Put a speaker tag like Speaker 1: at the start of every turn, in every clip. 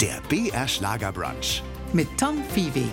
Speaker 1: Der BR Schlager Brunch.
Speaker 2: mit Tom Viehweg.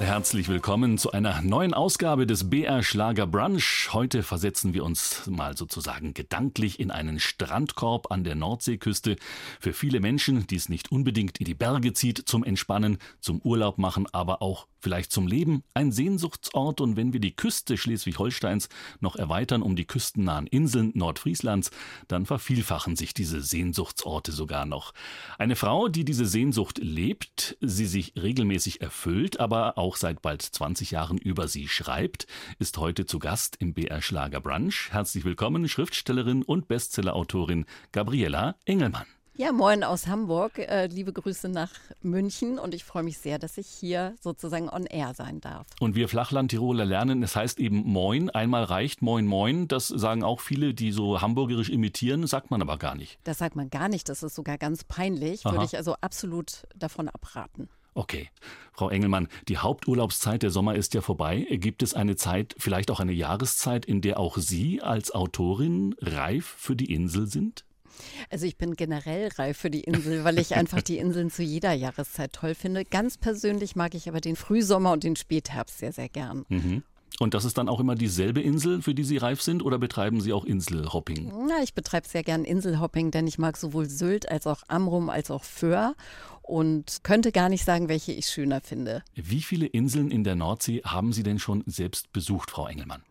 Speaker 3: Herzlich willkommen zu einer neuen Ausgabe des BR Schlager Brunch. Heute versetzen wir uns mal sozusagen gedanklich in einen Strandkorb an der Nordseeküste. Für viele Menschen, die es nicht unbedingt in die Berge zieht, zum Entspannen, zum Urlaub machen, aber auch vielleicht zum Leben. Ein Sehnsuchtsort und wenn wir die Küste Schleswig-Holsteins noch erweitern um die küstennahen Inseln Nordfrieslands, dann vervielfachen sich diese Sehnsuchtsorte sogar noch. Eine Frau, die diese Sehnsucht lebt, sie sich regelmäßig erfüllt, aber auch seit bald 20 Jahren über sie schreibt, ist heute zu Gast im BR Schlager Brunch. Herzlich willkommen, Schriftstellerin und Bestsellerautorin Gabriela Engelmann.
Speaker 4: Ja, moin aus Hamburg. Äh, liebe Grüße nach München und ich freue mich sehr, dass ich hier sozusagen on air sein darf.
Speaker 3: Und wir Flachland-Tiroler lernen, es heißt eben Moin, einmal reicht, Moin, Moin. Das sagen auch viele, die so hamburgerisch imitieren, sagt man aber gar nicht.
Speaker 4: Das sagt man gar nicht, das ist sogar ganz peinlich.
Speaker 3: Aha.
Speaker 4: Würde ich also absolut davon abraten.
Speaker 3: Okay. Frau Engelmann, die Haupturlaubszeit der Sommer ist ja vorbei. Gibt es eine Zeit, vielleicht auch eine Jahreszeit, in der auch Sie als Autorin reif für die Insel sind?
Speaker 4: Also ich bin generell reif für die Insel, weil ich einfach die Inseln zu jeder Jahreszeit toll finde. Ganz persönlich mag ich aber den Frühsommer und den Spätherbst sehr, sehr gern.
Speaker 3: Mhm. Und das ist dann auch immer dieselbe Insel, für die Sie reif sind, oder betreiben Sie auch Inselhopping?
Speaker 4: Na, ich betreibe sehr gern Inselhopping, denn ich mag sowohl Sylt als auch Amrum als auch Föhr und könnte gar nicht sagen, welche ich schöner finde.
Speaker 3: Wie viele Inseln in der Nordsee haben Sie denn schon selbst besucht, Frau Engelmann?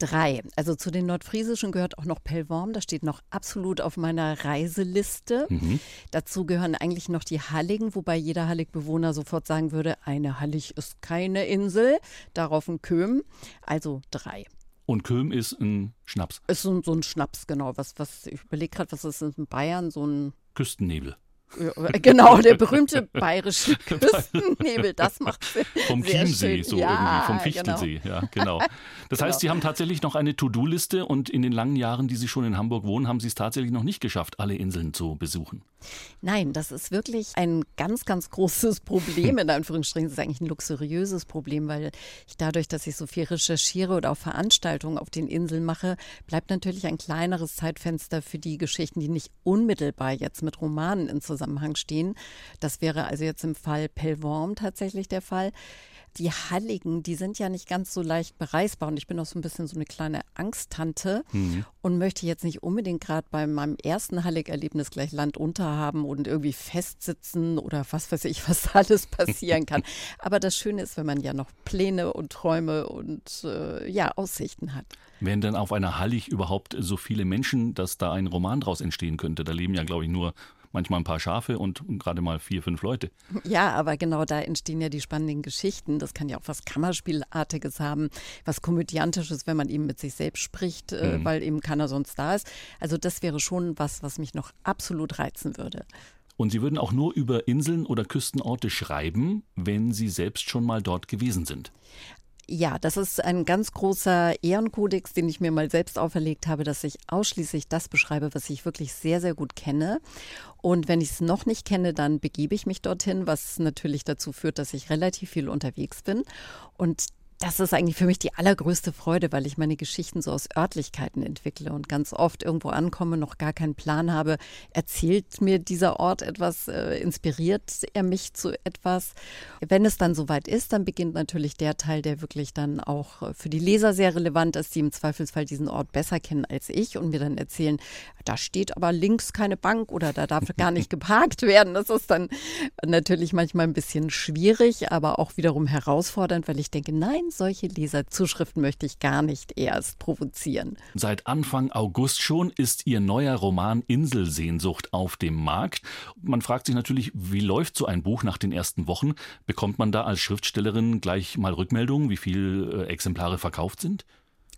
Speaker 4: Drei. Also zu den Nordfriesischen gehört auch noch Pellworm. Das steht noch absolut auf meiner Reiseliste. Dazu gehören eigentlich noch die Halligen, wobei jeder Hallig-Bewohner sofort sagen würde, eine Hallig ist keine Insel. Darauf ein Köhm. Also drei.
Speaker 3: Und Köhm ist ein Schnaps,
Speaker 4: Ist so, ein- so ein Schnaps, genau. Was, was, ich überlege gerade, was ist in Bayern? So ein
Speaker 3: Küstennebel.
Speaker 4: Genau, der berühmte bayerische Küstennebel, das macht Sinn.
Speaker 3: Vom Chiemsee, so
Speaker 4: ja,
Speaker 3: irgendwie, vom
Speaker 4: genau.
Speaker 3: Fichtelsee. Ja, genau. Das heißt, Sie haben tatsächlich noch eine To-Do-Liste und in den langen Jahren, die Sie schon in Hamburg wohnen, haben Sie es tatsächlich noch nicht geschafft, alle Inseln zu besuchen.
Speaker 4: Nein, das ist wirklich ein ganz, ganz großes Problem, in Anführungsstrichen. Das ist eigentlich ein luxuriöses Problem, weil ich dadurch, dass ich so viel recherchiere oder auch Veranstaltungen auf den Inseln mache, bleibt natürlich ein kleineres Zeitfenster für die Geschichten, die nicht unmittelbar jetzt mit Romanen in Zusammenhang stehen. Das wäre also jetzt im Fall Pellworm tatsächlich der Fall. Die Halligen, die sind ja nicht ganz so leicht bereisbar und ich bin auch so ein bisschen so eine kleine Angsttante und möchte jetzt nicht unbedingt gerade bei meinem ersten Hallig-Erlebnis gleich Land unter haben und irgendwie festsitzen oder was weiß ich, was alles passieren kann. Aber das Schöne ist, wenn man ja noch Pläne und Träume und äh, ja, Aussichten hat.
Speaker 3: Wären denn auf einer Hallig überhaupt so viele Menschen, dass da ein Roman draus entstehen könnte? Da leben ja, glaube ich, nur manchmal ein paar Schafe und gerade mal vier, fünf Leute.
Speaker 4: Ja, aber genau da entstehen ja die spannenden Geschichten. Das kann ja auch was Kammerspielartiges haben, was Komödiantisches, wenn man eben mit sich selbst spricht, äh, weil eben keiner sonst da ist. Also das wäre schon was, was mich noch absolut reizen würde.
Speaker 3: Und Sie würden auch nur über Inseln oder Küstenorte schreiben, wenn Sie selbst schon mal dort gewesen sind.
Speaker 4: Ja, das ist ein ganz großer Ehrenkodex, den ich mir mal selbst auferlegt habe, dass ich ausschließlich das beschreibe, was ich wirklich sehr, sehr gut kenne. Und wenn ich es noch nicht kenne, dann begebe ich mich dorthin, was natürlich dazu führt, dass ich relativ viel unterwegs bin. Und das ist eigentlich für mich die allergrößte Freude, weil ich meine Geschichten so aus Örtlichkeiten entwickle und ganz oft irgendwo ankomme, noch gar keinen Plan habe. Erzählt mir dieser Ort etwas, äh, inspiriert er mich zu etwas? Wenn es dann soweit ist, dann beginnt natürlich der Teil, der wirklich dann auch äh, für die Leser sehr relevant ist, die im Zweifelsfall diesen Ort besser kennen als ich und mir dann erzählen, da steht aber links keine Bank oder da darf gar nicht geparkt werden. Das ist dann natürlich manchmal ein bisschen schwierig, aber auch wiederum herausfordernd, weil ich denke, nein, solche Leserzuschriften möchte ich gar nicht erst provozieren.
Speaker 3: Seit Anfang August schon ist Ihr neuer Roman Inselsehnsucht auf dem Markt. Man fragt sich natürlich, wie läuft so ein Buch nach den ersten Wochen? Bekommt man da als Schriftstellerin gleich mal Rückmeldungen, wie viele äh, Exemplare verkauft sind?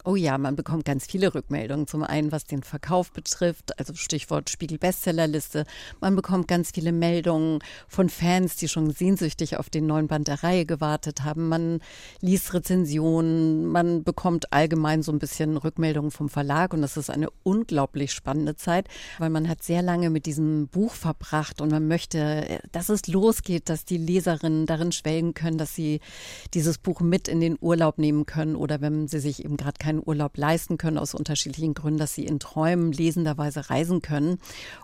Speaker 4: Oh ja, man bekommt ganz viele Rückmeldungen. Zum einen, was den Verkauf betrifft, also Stichwort Spiegel-Bestsellerliste. Man bekommt ganz viele Meldungen von Fans, die schon sehnsüchtig auf den neuen Band der Reihe gewartet haben. Man liest Rezensionen, man bekommt allgemein so ein bisschen Rückmeldungen vom Verlag und das ist eine unglaublich spannende Zeit, weil man hat sehr lange mit diesem Buch verbracht und man möchte, dass es losgeht, dass die Leserinnen darin schwelgen können, dass sie dieses Buch mit in den Urlaub nehmen können oder wenn sie sich eben gerade keine keinen Urlaub leisten können aus unterschiedlichen Gründen, dass sie in Träumen lesenderweise reisen können.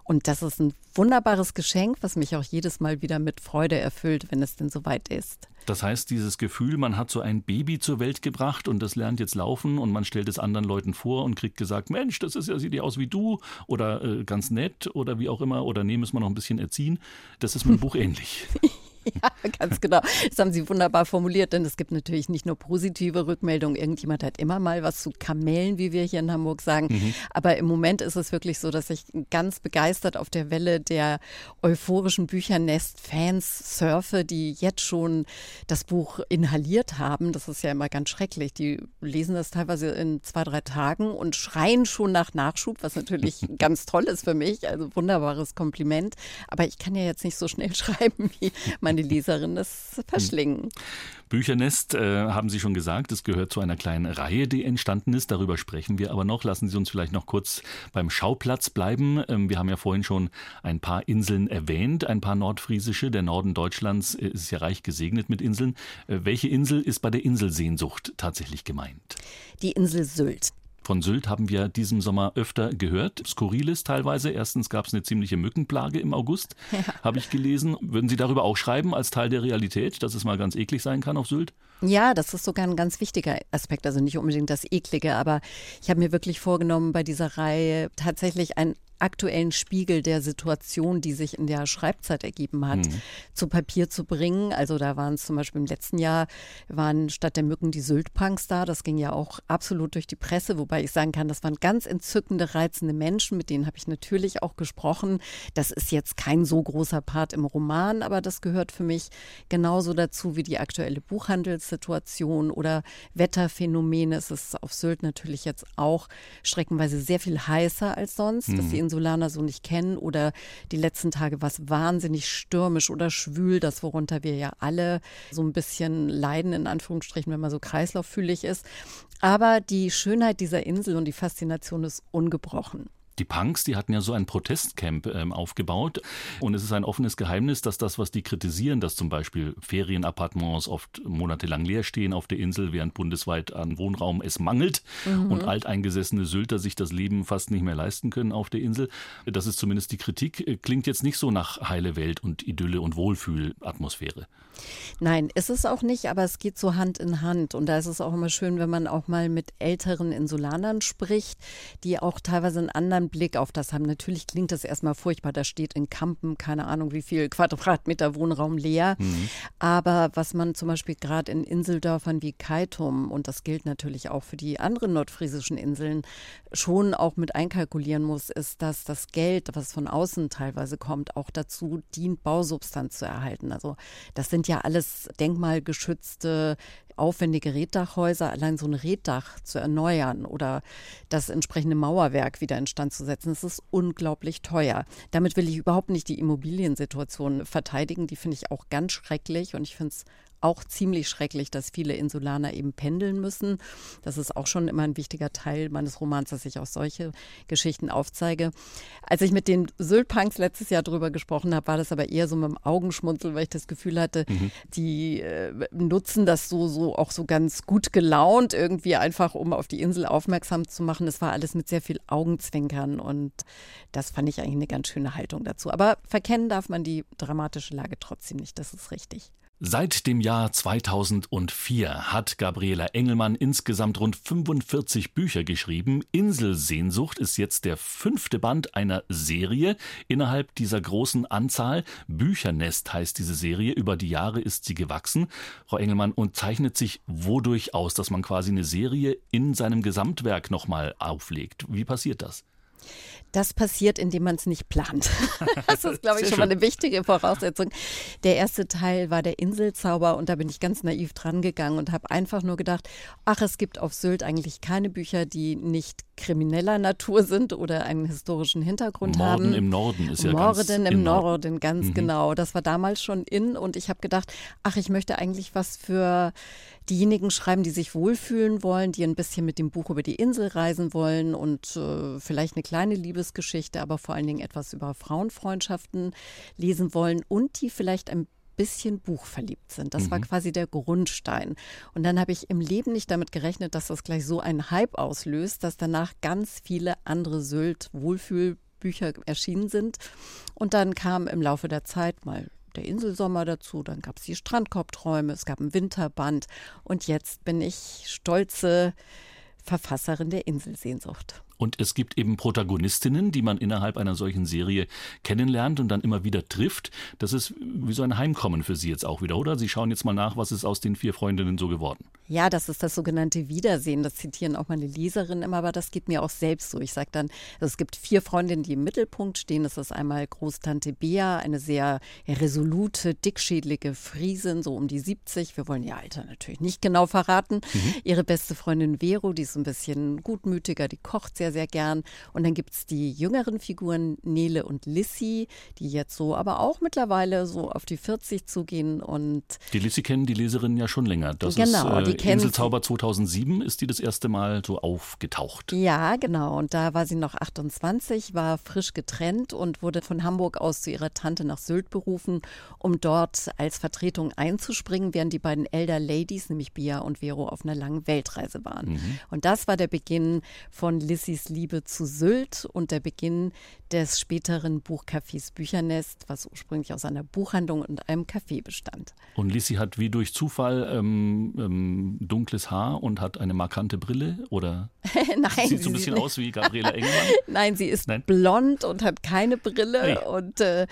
Speaker 4: Und das ist ein wunderbares Geschenk, was mich auch jedes Mal wieder mit Freude erfüllt, wenn es denn soweit ist.
Speaker 3: Das heißt, dieses Gefühl, man hat so ein Baby zur Welt gebracht und das lernt jetzt laufen und man stellt es anderen Leuten vor und kriegt gesagt, Mensch, das ist ja, sieht ja aus wie du oder äh, ganz nett oder wie auch immer oder nehmen es mal noch ein bisschen erziehen. Das ist mit dem Buch ähnlich.
Speaker 4: Ja, ganz genau. Das haben Sie wunderbar formuliert, denn es gibt natürlich nicht nur positive Rückmeldungen. Irgendjemand hat immer mal was zu Kamellen, wie wir hier in Hamburg sagen. Mhm. Aber im Moment ist es wirklich so, dass ich ganz begeistert auf der Welle der euphorischen Büchernest-Fans surfe, die jetzt schon das Buch inhaliert haben. Das ist ja immer ganz schrecklich. Die lesen das teilweise in zwei, drei Tagen und schreien schon nach Nachschub, was natürlich ganz toll ist für mich. Also wunderbares Kompliment. Aber ich kann ja jetzt nicht so schnell schreiben wie meine meine Leserinnen es verschlingen.
Speaker 3: Büchernest, äh, haben Sie schon gesagt, es gehört zu einer kleinen Reihe, die entstanden ist. Darüber sprechen wir aber noch. Lassen Sie uns vielleicht noch kurz beim Schauplatz bleiben. Ähm, wir haben ja vorhin schon ein paar Inseln erwähnt, ein paar nordfriesische. Der Norden Deutschlands äh, ist ja reich gesegnet mit Inseln. Äh, welche Insel ist bei der Inselsehnsucht tatsächlich gemeint?
Speaker 4: Die Insel Sylt.
Speaker 3: Von Sylt haben wir diesen Sommer öfter gehört. Skurriles teilweise. Erstens gab es eine ziemliche Mückenplage im August, ja. habe ich gelesen. Würden Sie darüber auch schreiben als Teil der Realität, dass es mal ganz eklig sein kann auf Sylt?
Speaker 4: Ja, das ist sogar ein ganz wichtiger Aspekt, also nicht unbedingt das Eklige, aber ich habe mir wirklich vorgenommen, bei dieser Reihe tatsächlich ein aktuellen Spiegel der Situation, die sich in der Schreibzeit ergeben hat, mhm. zu Papier zu bringen. Also da waren es zum Beispiel im letzten Jahr, waren statt der Mücken die Syltpunks da. Das ging ja auch absolut durch die Presse, wobei ich sagen kann, das waren ganz entzückende, reizende Menschen, mit denen habe ich natürlich auch gesprochen. Das ist jetzt kein so großer Part im Roman, aber das gehört für mich genauso dazu wie die aktuelle Buchhandelssituation oder Wetterphänomene. Es ist auf Sylt natürlich jetzt auch streckenweise sehr viel heißer als sonst. Mhm. Das Insulaner so nicht kennen oder die letzten Tage war es wahnsinnig stürmisch oder schwül, das worunter wir ja alle so ein bisschen leiden, in Anführungsstrichen, wenn man so kreislauffühlig ist. Aber die Schönheit dieser Insel und die Faszination ist ungebrochen.
Speaker 3: Die Punks, die hatten ja so ein Protestcamp ähm, aufgebaut. Und es ist ein offenes Geheimnis, dass das, was die kritisieren, dass zum Beispiel Ferienappartements oft monatelang leer stehen auf der Insel, während bundesweit an Wohnraum es mangelt mhm. und alteingesessene Sylter sich das Leben fast nicht mehr leisten können auf der Insel. Das ist zumindest die Kritik. Klingt jetzt nicht so nach heile Welt und Idylle und Wohlfühlatmosphäre.
Speaker 4: Nein, ist es auch nicht, aber es geht so Hand in Hand. Und da ist es auch immer schön, wenn man auch mal mit älteren Insulanern spricht, die auch teilweise einen anderen Blick auf das haben. Natürlich klingt das erstmal furchtbar. Da steht in Kampen, keine Ahnung, wie viel Quadratmeter Wohnraum leer. Mhm. Aber was man zum Beispiel gerade in Inseldörfern wie Kaitum, und das gilt natürlich auch für die anderen nordfriesischen Inseln, schon auch mit einkalkulieren muss, ist, dass das Geld, was von außen teilweise kommt, auch dazu dient, Bausubstanz zu erhalten. Also das sind ja alles denkmalgeschützte aufwendige Reddachhäuser, allein so ein Reddach zu erneuern oder das entsprechende Mauerwerk wieder instand zu setzen, das ist unglaublich teuer. Damit will ich überhaupt nicht die Immobiliensituation verteidigen, die finde ich auch ganz schrecklich und ich finde es auch ziemlich schrecklich, dass viele Insulaner eben pendeln müssen. Das ist auch schon immer ein wichtiger Teil meines Romans, dass ich auch solche Geschichten aufzeige. Als ich mit den Syltpunks letztes Jahr drüber gesprochen habe, war das aber eher so mit dem Augenschmunzeln, weil ich das Gefühl hatte, mhm. die äh, nutzen das so, so auch so ganz gut gelaunt irgendwie einfach, um auf die Insel aufmerksam zu machen. Es war alles mit sehr viel Augenzwinkern und das fand ich eigentlich eine ganz schöne Haltung dazu. Aber verkennen darf man die dramatische Lage trotzdem nicht. Das ist richtig.
Speaker 3: Seit dem Jahr 2004 hat Gabriela Engelmann insgesamt rund 45 Bücher geschrieben. Inselsehnsucht ist jetzt der fünfte Band einer Serie innerhalb dieser großen Anzahl. Büchernest heißt diese Serie. Über die Jahre ist sie gewachsen. Frau Engelmann, und zeichnet sich wodurch aus, dass man quasi eine Serie in seinem Gesamtwerk nochmal auflegt? Wie passiert das?
Speaker 4: Das passiert, indem man es nicht plant. Das ist, glaube ich, schon mal eine wichtige Voraussetzung. Der erste Teil war der Inselzauber und da bin ich ganz naiv dran gegangen und habe einfach nur gedacht, ach, es gibt auf Sylt eigentlich keine Bücher, die nicht krimineller Natur sind oder einen historischen Hintergrund
Speaker 3: Morden
Speaker 4: haben.
Speaker 3: Morden im Norden ist ja
Speaker 4: Morden
Speaker 3: ganz
Speaker 4: im genau. Norden, ganz mhm. genau. Das war damals schon in und ich habe gedacht, ach, ich möchte eigentlich was für diejenigen schreiben, die sich wohlfühlen wollen, die ein bisschen mit dem Buch über die Insel reisen wollen und äh, vielleicht eine kleine Liebesgeschichte, aber vor allen Dingen etwas über Frauenfreundschaften lesen wollen und die vielleicht ein bisschen buchverliebt sind. Das mhm. war quasi der Grundstein. Und dann habe ich im Leben nicht damit gerechnet, dass das gleich so einen Hype auslöst, dass danach ganz viele andere Sylt-Wohlfühlbücher erschienen sind. Und dann kam im Laufe der Zeit mal der Inselsommer dazu, dann gab es die Strandkorbträume, es gab ein Winterband und jetzt bin ich stolze Verfasserin der Inselsehnsucht.
Speaker 3: Und es gibt eben Protagonistinnen, die man innerhalb einer solchen Serie kennenlernt und dann immer wieder trifft. Das ist wie so ein Heimkommen für Sie jetzt auch wieder, oder? Sie schauen jetzt mal nach, was ist aus den vier Freundinnen so geworden.
Speaker 4: Ja, das ist das sogenannte Wiedersehen. Das zitieren auch meine Leserinnen immer, aber das geht mir auch selbst so. Ich sage dann, es gibt vier Freundinnen, die im Mittelpunkt stehen. Das ist einmal Großtante Bea, eine sehr resolute, dickschädlige Friesin, so um die 70. Wir wollen ihr Alter natürlich nicht genau verraten. Mhm. Ihre beste Freundin Vero, die ist ein bisschen gutmütiger, die kocht sehr sehr, sehr gern. Und dann gibt es die jüngeren Figuren Nele und Lissy, die jetzt so aber auch mittlerweile so auf die 40 zugehen. Und
Speaker 3: die Lissy kennen die Leserinnen ja schon länger. Das genau, ist, äh, die Inselzauber 2007 ist die das erste Mal so aufgetaucht.
Speaker 4: Ja, genau. Und da war sie noch 28, war frisch getrennt und wurde von Hamburg aus zu ihrer Tante nach Sylt berufen, um dort als Vertretung einzuspringen, während die beiden Elder Ladies, nämlich Bia und Vero, auf einer langen Weltreise waren. Mhm. Und das war der Beginn von Lissys Lissys Liebe zu Sylt und der Beginn des späteren Buchcafés Büchernest, was ursprünglich aus einer Buchhandlung und einem Café bestand.
Speaker 3: Und Lissy hat wie durch Zufall ähm, ähm, dunkles Haar und hat eine markante Brille oder
Speaker 4: Nein,
Speaker 3: sieht so ein bisschen aus wie Gabriela Engelmann?
Speaker 4: Nein, sie ist Nein? blond und hat keine Brille hey. und äh,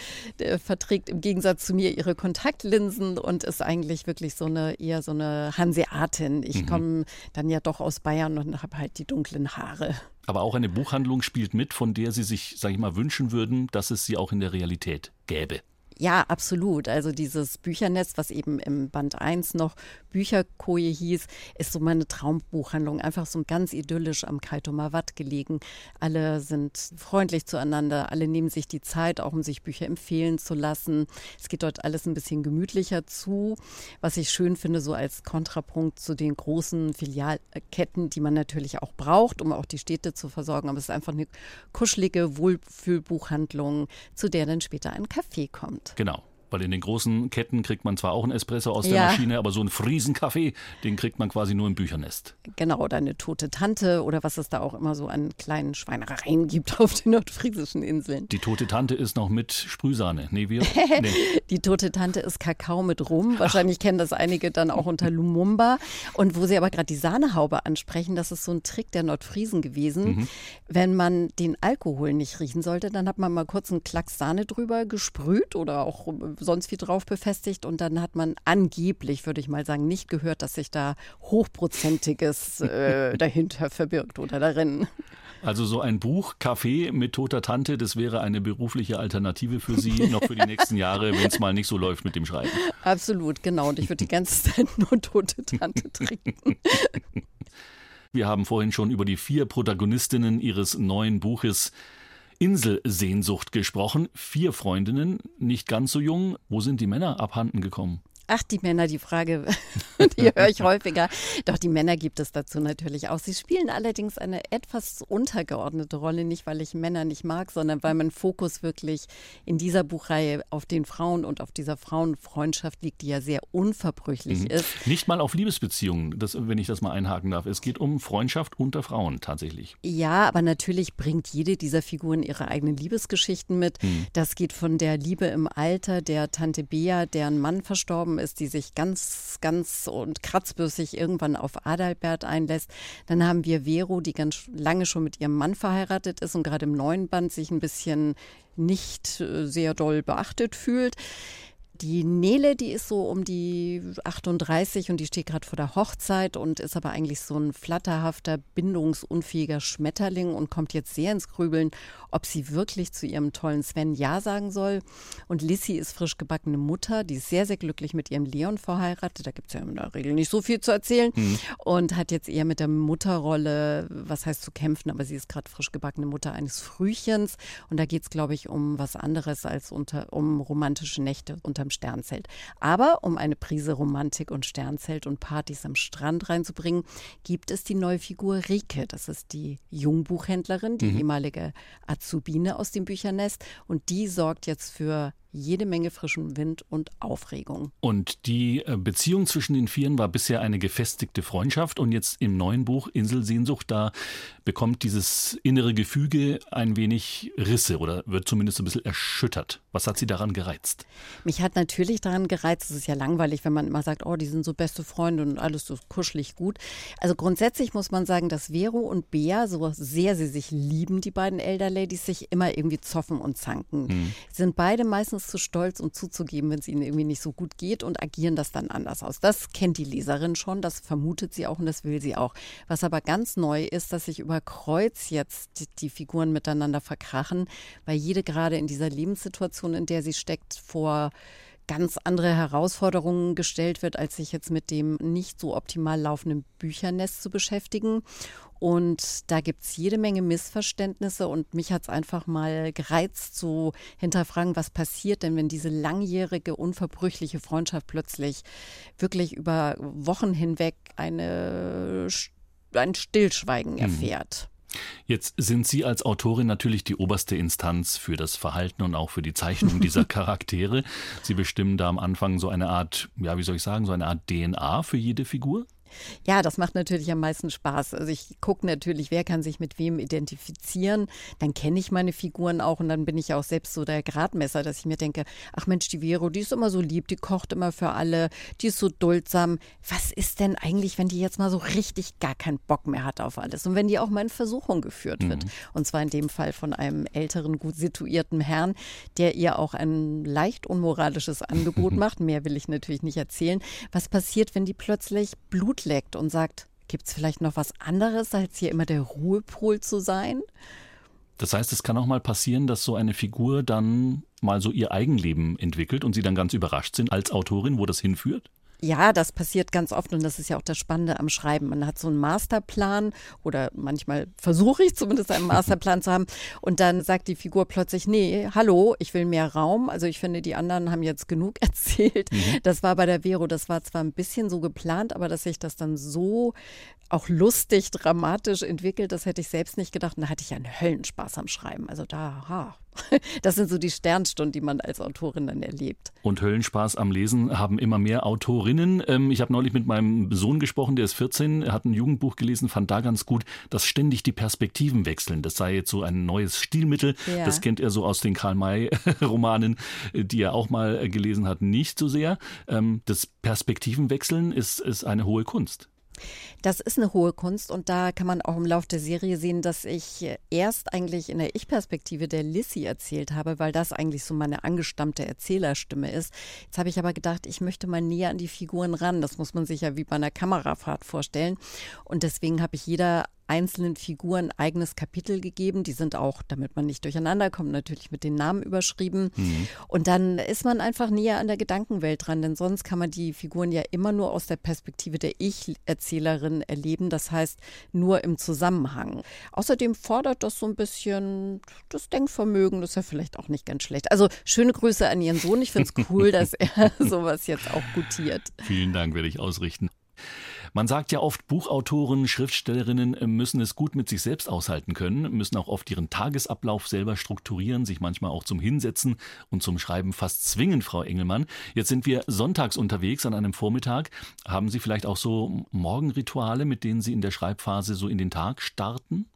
Speaker 4: verträgt im Gegensatz zu mir ihre Kontaktlinsen und ist eigentlich wirklich so eine eher so eine Hanseatin. Ich mhm. komme dann ja doch aus Bayern und habe halt die dunklen Haare.
Speaker 3: Aber auch eine Buchhandlung spielt mit, von der Sie sich, sage ich mal, wünschen würden, dass es sie auch in der Realität gäbe.
Speaker 4: Ja, absolut. Also dieses Büchernetz, was eben im Band 1 noch Bücherkoje hieß, ist so meine Traumbuchhandlung. Einfach so ganz idyllisch am Kaitomer Watt gelegen. Alle sind freundlich zueinander, alle nehmen sich die Zeit, auch um sich Bücher empfehlen zu lassen. Es geht dort alles ein bisschen gemütlicher zu, was ich schön finde, so als Kontrapunkt zu den großen Filialketten, die man natürlich auch braucht, um auch die Städte zu versorgen. Aber es ist einfach eine kuschelige Wohlfühlbuchhandlung, zu der dann später ein Café kommt.
Speaker 3: Genau. Weil in den großen Ketten kriegt man zwar auch einen Espresso aus der ja. Maschine, aber so einen Friesenkaffee, den kriegt man quasi nur im Büchernest.
Speaker 4: Genau, oder eine tote Tante oder was es da auch immer so an kleinen Schweinereien gibt auf den nordfriesischen Inseln.
Speaker 3: Die tote Tante ist noch mit Sprühsahne. Nee, wir?
Speaker 4: Nee. Die tote Tante ist Kakao mit Rum. Wahrscheinlich Ach. kennen das einige dann auch unter Lumumba. Und wo Sie aber gerade die Sahnehaube ansprechen, das ist so ein Trick der Nordfriesen gewesen. Mhm. Wenn man den Alkohol nicht riechen sollte, dann hat man mal kurz einen Klacks Sahne drüber gesprüht oder auch sonst wie drauf befestigt. Und dann hat man angeblich, würde ich mal sagen, nicht gehört, dass sich da Hochprozentiges äh, dahinter verbirgt oder darin.
Speaker 3: Also so ein Buch, Kaffee mit toter Tante, das wäre eine berufliche Alternative für Sie noch für die nächsten Jahre, wenn es mal nicht so läuft mit dem Schreiben.
Speaker 4: Absolut, genau. Und ich würde die ganze Zeit nur tote Tante trinken.
Speaker 3: Wir haben vorhin schon über die vier Protagonistinnen Ihres neuen Buches Inselsehnsucht gesprochen. Vier Freundinnen, nicht ganz so jung. Wo sind die Männer abhanden gekommen?
Speaker 4: Ach, die Männer, die Frage, die höre ich häufiger. Doch die Männer gibt es dazu natürlich auch. Sie spielen allerdings eine etwas untergeordnete Rolle, nicht weil ich Männer nicht mag, sondern weil mein Fokus wirklich in dieser Buchreihe auf den Frauen und auf dieser Frauenfreundschaft liegt, die ja sehr unverbrüchlich mhm. ist.
Speaker 3: Nicht mal auf Liebesbeziehungen, das, wenn ich das mal einhaken darf. Es geht um Freundschaft unter Frauen tatsächlich.
Speaker 4: Ja, aber natürlich bringt jede dieser Figuren ihre eigenen Liebesgeschichten mit. Mhm. Das geht von der Liebe im Alter der Tante Bea, deren Mann verstorben gekommen ist, die sich ganz, ganz und kratzbürstig irgendwann auf Adalbert einlässt. Dann haben wir Vero, die ganz lange schon mit ihrem Mann verheiratet ist und gerade im neuen Band sich ein bisschen nicht äh, sehr doll beachtet fühlt. Die Nele, die ist so um die 38 und die steht gerade vor der Hochzeit und ist aber eigentlich so ein flatterhafter, bindungsunfähiger Schmetterling und kommt jetzt sehr ins Grübeln, ob sie wirklich zu ihrem tollen Sven Ja sagen soll. Und Lissy ist frisch gebackene Mutter, die ist sehr, sehr glücklich mit ihrem Leon verheiratet. Da gibt es ja in der Regel nicht so viel zu erzählen mhm. und hat jetzt eher mit der Mutterrolle, was heißt zu kämpfen, aber sie ist gerade frisch gebackene Mutter eines Frühchens und da geht es, glaube ich, um was anderes als unter, um romantische Nächte unterm Sternzelt. Aber um eine Prise Romantik und Sternzelt und Partys am Strand reinzubringen, gibt es die neue Figur Rike. Das ist die Jungbuchhändlerin, die mhm. ehemalige Azubine aus dem Büchernest und die sorgt jetzt für jede Menge frischen Wind und Aufregung.
Speaker 3: Und die äh, Beziehung zwischen den Vieren war bisher eine gefestigte Freundschaft und jetzt im neuen Buch Inselsehnsucht, da bekommt dieses innere Gefüge ein wenig Risse oder wird zumindest ein bisschen erschüttert. Was hat Sie daran gereizt?
Speaker 4: Mich hat natürlich daran gereizt, es ist ja langweilig, wenn man immer sagt, oh, die sind so beste Freunde und alles so kuschelig gut. Also grundsätzlich muss man sagen, dass Vero und Bea, so sehr sie sich lieben, die beiden Elder Ladies, sich immer irgendwie zoffen und zanken. Mhm. Sind beide meistens zu stolz, um zuzugeben, wenn es ihnen irgendwie nicht so gut geht und agieren das dann anders aus. Das kennt die Leserin schon, das vermutet sie auch und das will sie auch. Was aber ganz neu ist, dass sich über Kreuz jetzt die, Figuren miteinander verkrachen, weil jede gerade in dieser Lebenssituation Situation, in der sie steckt, vor ganz andere Herausforderungen gestellt wird, als sich jetzt mit dem nicht so optimal laufenden Büchernest zu beschäftigen. Und da gibt es jede Menge Missverständnisse und mich hat es einfach mal gereizt zu hinterfragen, was passiert denn, wenn diese langjährige, unverbrüchliche Freundschaft plötzlich wirklich über Wochen hinweg eine, ein Stillschweigen mhm. erfährt.
Speaker 3: Jetzt sind Sie als Autorin natürlich die oberste Instanz für das Verhalten und auch für die Zeichnung dieser Charaktere. Sie bestimmen da am Anfang so eine Art, ja, wie soll ich sagen, so eine Art DNA für jede Figur?
Speaker 4: Ja, das macht natürlich am meisten Spaß. Also ich gucke natürlich, wer kann sich mit wem identifizieren. Dann kenne ich meine Figuren auch und dann bin ich auch selbst so der Gradmesser, dass ich mir denke, ach Mensch, die Vero, die ist immer so lieb, die kocht immer für alle, die ist so duldsam. Was ist denn eigentlich, wenn die jetzt mal so richtig gar keinen Bock mehr hat auf alles und wenn die auch mal in Versuchung geführt wird? Mhm. Und zwar in dem Fall von einem älteren, gut situierten Herrn, der ihr auch ein leicht unmoralisches Angebot macht. Mehr will ich natürlich nicht erzählen. Was passiert, wenn die plötzlich Blut leckt und sagt, gibt es vielleicht noch was anderes, als hier immer der Ruhepol zu sein?
Speaker 3: Das heißt, es kann auch mal passieren, dass so eine Figur dann mal so ihr Eigenleben entwickelt und sie dann ganz überrascht sind als Autorin, wo das hinführt?
Speaker 4: Ja, das passiert ganz oft und das ist ja auch das Spannende am Schreiben. Man hat so einen Masterplan oder manchmal versuche ich zumindest einen Masterplan zu haben und dann sagt die Figur plötzlich, nee, hallo, ich will mehr Raum. Also ich finde, die anderen haben jetzt genug erzählt. Mhm. Das war bei der Vero, das war zwar ein bisschen so geplant, aber dass sich das dann so auch lustig, dramatisch entwickelt, das hätte ich selbst nicht gedacht. Und da hatte ich einen Höllenspaß am Schreiben. Also da, ha, das sind so die Sternstunden, die man als Autorin dann erlebt.
Speaker 3: Und Höllenspaß am Lesen haben immer mehr Autorinnen. Ähm, ich habe neulich mit meinem Sohn gesprochen, der ist 14, er hat ein Jugendbuch gelesen, fand da ganz gut, dass ständig die Perspektiven wechseln. Das sei jetzt so ein neues Stilmittel. Ja. Das kennt er so aus den Karl-May-Romanen, die er auch mal gelesen hat, nicht so sehr. Ähm, das Perspektivenwechseln ist, ist eine hohe Kunst.
Speaker 4: Das ist eine hohe Kunst und da kann man auch im Laufe der Serie sehen, dass ich erst eigentlich in der Ich-Perspektive der Lissy erzählt habe, weil das eigentlich so meine angestammte Erzählerstimme ist. Jetzt habe ich aber gedacht, ich möchte mal näher an die Figuren ran. Das muss man sich ja wie bei einer Kamerafahrt vorstellen. Und deswegen habe ich jeder einzelnen Figuren eigenes Kapitel gegeben. Die sind auch, damit man nicht durcheinander kommt, natürlich mit den Namen überschrieben. Mhm. Und dann ist man einfach näher an der Gedankenwelt dran, denn sonst kann man die Figuren ja immer nur aus der Perspektive der Ich-Erzählerin erleben, das heißt nur im Zusammenhang. Außerdem fordert das so ein bisschen das Denkvermögen, das ist ja vielleicht auch nicht ganz schlecht. Also schöne Grüße an Ihren Sohn. Ich finde es cool, dass er sowas jetzt auch gutiert.
Speaker 3: Vielen Dank, werde ich ausrichten. Man sagt ja oft, Buchautoren, Schriftstellerinnen müssen es gut mit sich selbst aushalten können, müssen auch oft ihren Tagesablauf selber strukturieren, sich manchmal auch zum Hinsetzen und zum Schreiben fast zwingen, Frau Engelmann. Jetzt sind wir sonntags unterwegs an einem Vormittag. Haben Sie vielleicht auch so Morgenrituale, mit denen Sie in der Schreibphase so in den Tag starten?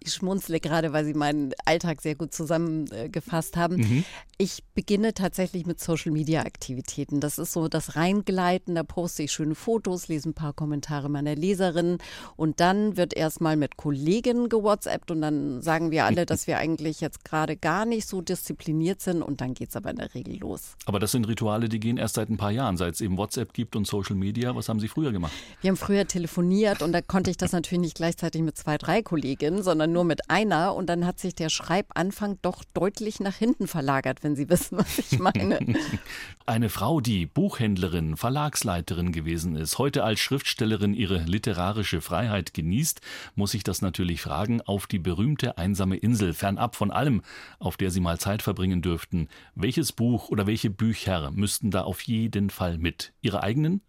Speaker 4: Ich schmunzle gerade, weil Sie meinen Alltag sehr gut zusammengefasst haben. Mhm. Ich beginne tatsächlich mit Social-Media-Aktivitäten. Das ist so das Reingleiten. Da poste ich schöne Fotos, lese ein paar Kommentare meiner Leserinnen und dann wird erstmal mit Kolleginnen gewhatsappt und dann sagen wir alle, dass wir eigentlich jetzt gerade gar nicht so diszipliniert sind und dann geht es aber in der Regel los.
Speaker 3: Aber das sind Rituale, die gehen erst seit ein paar Jahren, seit es eben WhatsApp gibt und Social Media. Was haben Sie früher gemacht?
Speaker 4: Wir haben früher telefoniert und da konnte ich das natürlich nicht gleichzeitig mit zwei, drei Kolleginnen, sondern nur mit einer und dann hat sich der Schreibanfang doch deutlich nach hinten verlagert wenn Sie wissen, was ich meine.
Speaker 3: Eine Frau, die Buchhändlerin, Verlagsleiterin gewesen ist, heute als Schriftstellerin ihre literarische Freiheit genießt, muss ich das natürlich fragen, auf die berühmte einsame Insel, fernab von allem, auf der Sie mal Zeit verbringen dürften. Welches Buch oder welche Bücher müssten da auf jeden Fall mit? Ihre eigenen?